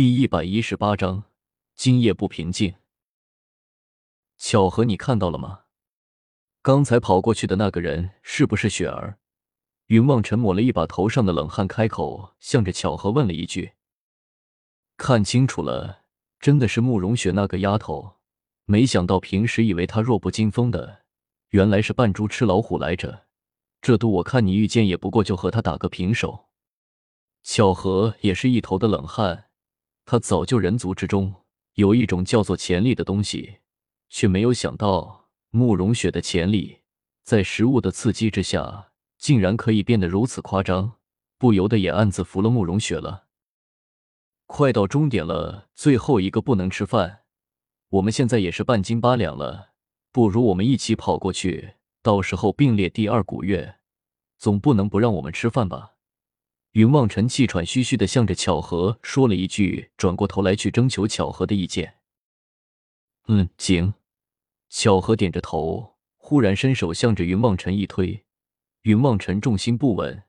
第一百一十八章，今夜不平静。巧合，你看到了吗？刚才跑过去的那个人是不是雪儿？云望尘抹了一把头上的冷汗，开口向着巧合问了一句：“看清楚了，真的是慕容雪那个丫头。没想到平时以为她弱不禁风的，原来是扮猪吃老虎来着。这度我看你遇见也不过就和她打个平手。”巧合也是一头的冷汗。他早就人族之中有一种叫做潜力的东西，却没有想到慕容雪的潜力在食物的刺激之下，竟然可以变得如此夸张，不由得也暗自服了慕容雪了。快到终点了，最后一个不能吃饭，我们现在也是半斤八两了，不如我们一起跑过去，到时候并列第二古月，总不能不让我们吃饭吧？云望尘气喘吁吁的向着巧合说了一句，转过头来去征求巧合的意见。嗯，行。巧合点着头，忽然伸手向着云望尘一推，云望尘重心不稳，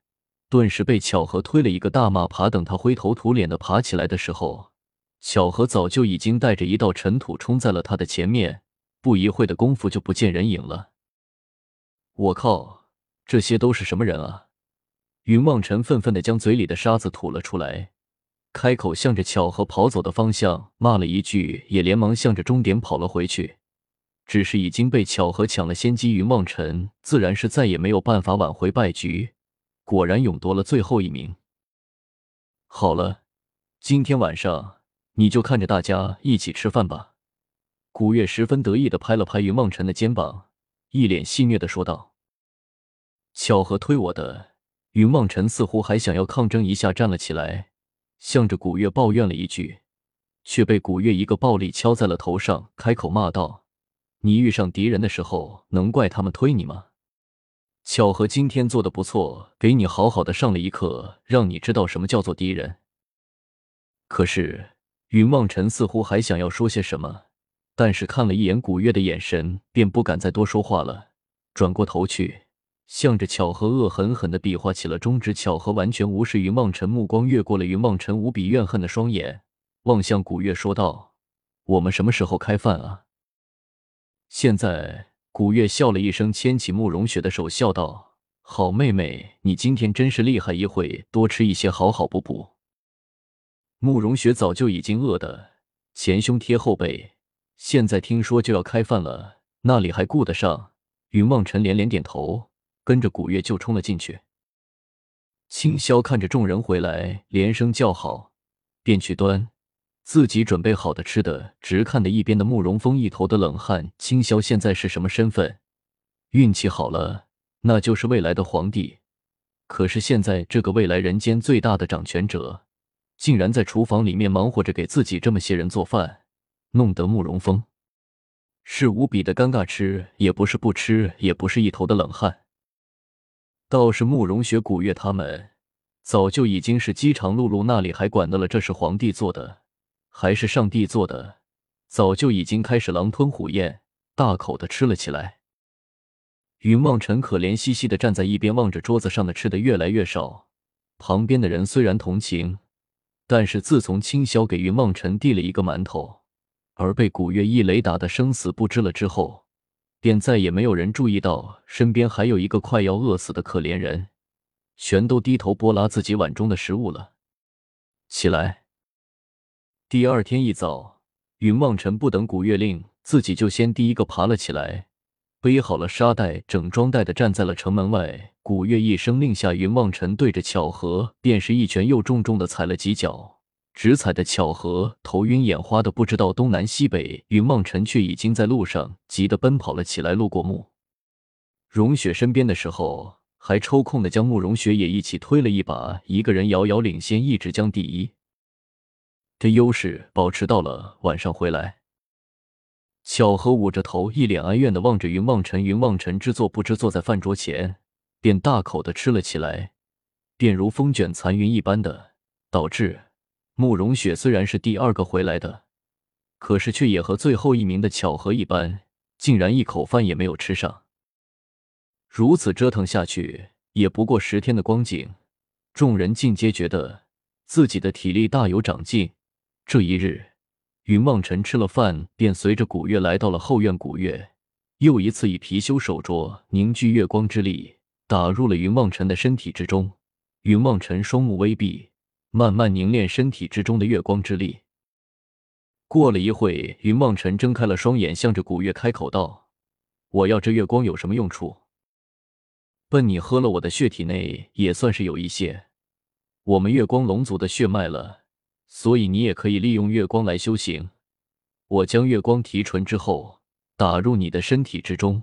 顿时被巧合推了一个大马爬。等他灰头土脸的爬起来的时候，巧合早就已经带着一道尘土冲在了他的前面，不一会的功夫就不见人影了。我靠，这些都是什么人啊？云望尘愤愤的将嘴里的沙子吐了出来，开口向着巧合跑走的方向骂了一句，也连忙向着终点跑了回去。只是已经被巧合抢了先机，云望尘自然是再也没有办法挽回败局，果然勇夺了最后一名。好了，今天晚上你就看着大家一起吃饭吧。古月十分得意的拍了拍云望尘的肩膀，一脸戏谑的说道：“巧合推我的。”云望尘似乎还想要抗争一下，站了起来，向着古月抱怨了一句，却被古月一个暴力敲在了头上，开口骂道：“你遇上敌人的时候，能怪他们推你吗？巧合今天做的不错，给你好好的上了一课，让你知道什么叫做敌人。”可是云望尘似乎还想要说些什么，但是看了一眼古月的眼神，便不敢再多说话了，转过头去。向着巧合恶狠狠地比划起了中指，巧合完全无视云望尘目光，越过了云望尘无比怨恨的双眼，望向古月说道：“我们什么时候开饭啊？”现在，古月笑了一声，牵起慕容雪的手，笑道：“好妹妹，你今天真是厉害，一会多吃一些，好好补补。”慕容雪早就已经饿得前胸贴后背，现在听说就要开饭了，那里还顾得上？云望尘连连点头。跟着古月就冲了进去。青霄看着众人回来，连声叫好，便去端自己准备好的吃的，直看的一边的慕容峰一头的冷汗。青霄现在是什么身份？运气好了，那就是未来的皇帝。可是现在这个未来人间最大的掌权者，竟然在厨房里面忙活着给自己这么些人做饭，弄得慕容峰是无比的尴尬，吃也不是，不吃也不是，一头的冷汗。倒是慕容雪、古月他们，早就已经是饥肠辘辘，那里还管得了这是皇帝做的，还是上帝做的？早就已经开始狼吞虎咽，大口的吃了起来。云望尘可怜兮兮的站在一边，望着桌子上的吃的越来越少。旁边的人虽然同情，但是自从青霄给云望尘递了一个馒头，而被古月一雷打的生死不知了之后。便再也没有人注意到身边还有一个快要饿死的可怜人，全都低头剥拉自己碗中的食物了。起来。第二天一早，云望尘不等古月令，自己就先第一个爬了起来，背好了沙袋，整装待的站在了城门外。古月一声令下，云望尘对着巧合便是一拳，又重重的踩了几脚。直踩的巧合头晕眼花的不知道东南西北，云望尘却已经在路上急得奔跑了起来。路过慕容雪身边的时候，还抽空的将慕容雪也一起推了一把，一个人遥遥领先，一直将第一的优势保持到了晚上回来。巧合捂着头，一脸哀怨的望着云望尘。云望尘知作不知，坐在饭桌前便大口的吃了起来，便如风卷残云一般的导致。慕容雪虽然是第二个回来的，可是却也和最后一名的巧合一般，竟然一口饭也没有吃上。如此折腾下去，也不过十天的光景，众人尽皆觉得自己的体力大有长进，这一日，云望尘吃了饭，便随着古月来到了后院。古月又一次以貔貅手镯凝聚月光之力，打入了云望尘的身体之中。云望尘双目微闭，慢慢凝练身体之中的月光之力。过了一会，云梦辰睁开了双眼，向着古月开口道：“我要这月光有什么用处？笨，你喝了我的血，体内也算是有一些我们月光龙族的血脉了。”所以你也可以利用月光来修行。我将月光提纯之后，打入你的身体之中，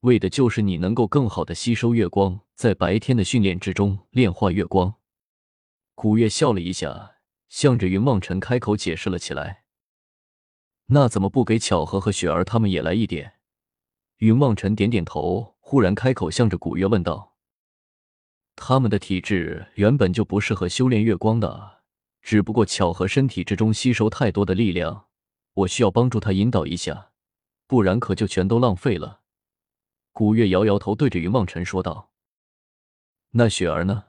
为的就是你能够更好的吸收月光，在白天的训练之中炼化月光。古月笑了一下，向着云望尘开口解释了起来。那怎么不给巧合和雪儿他们也来一点？云望尘点点头，忽然开口向着古月问道：“他们的体质原本就不适合修炼月光的。”只不过巧合身体之中吸收太多的力量，我需要帮助他引导一下，不然可就全都浪费了。古月摇摇头，对着云望尘说道：“那雪儿呢？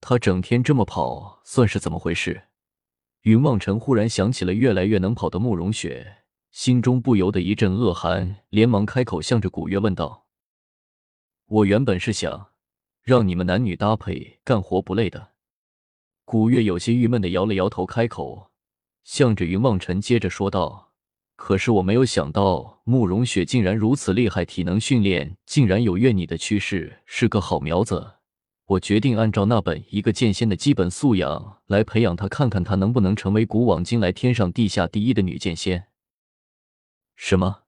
他整天这么跑，算是怎么回事？”云望尘忽然想起了越来越能跑的慕容雪，心中不由得一阵恶寒，连忙开口向着古月问道：“我原本是想让你们男女搭配，干活不累的。”古月有些郁闷的摇了摇头，开口向着云望尘接着说道：“可是我没有想到慕容雪竟然如此厉害，体能训练竟然有越你的趋势，是个好苗子。我决定按照那本一个剑仙的基本素养来培养她，看看她能不能成为古往今来天上地下第一的女剑仙。”什么？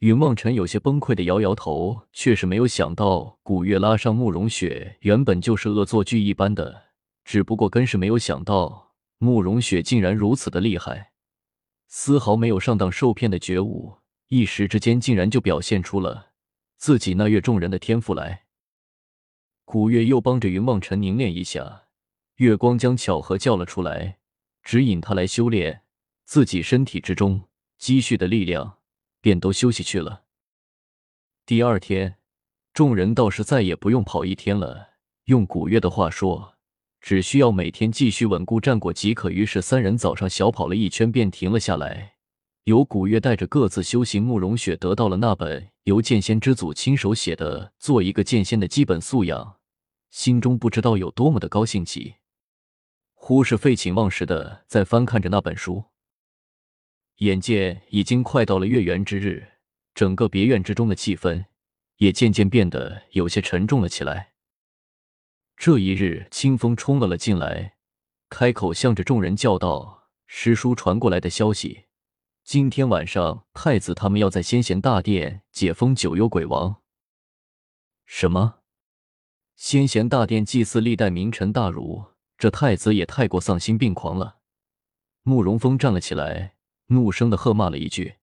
云望尘有些崩溃的摇摇头，却是没有想到古月拉上慕容雪，原本就是恶作剧一般的。只不过，更是没有想到慕容雪竟然如此的厉害，丝毫没有上当受骗的觉悟，一时之间竟然就表现出了自己那月众人的天赋来。古月又帮着云梦尘凝练一下，月光将巧合叫了出来，指引他来修炼自己身体之中积蓄的力量，便都休息去了。第二天，众人倒是再也不用跑一天了。用古月的话说。只需要每天继续稳固战果即可。于是三人早上小跑了一圈，便停了下来。由古月带着各自修行，慕容雪得到了那本由剑仙之祖亲手写的《做一个剑仙的基本素养》，心中不知道有多么的高兴极。忽是废寝忘食的在翻看着那本书。眼见已经快到了月圆之日，整个别院之中的气氛也渐渐变得有些沉重了起来。这一日，清风冲了了进来，开口向着众人叫道：“师叔传过来的消息，今天晚上太子他们要在先贤大殿解封九幽鬼王。”什么？先贤大殿祭祀历代名臣大儒，这太子也太过丧心病狂了！慕容峰站了起来，怒声的喝骂了一句：“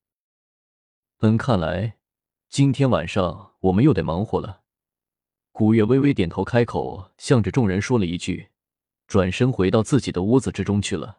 嗯，看来今天晚上我们又得忙活了。”古月微微点头，开口向着众人说了一句，转身回到自己的屋子之中去了。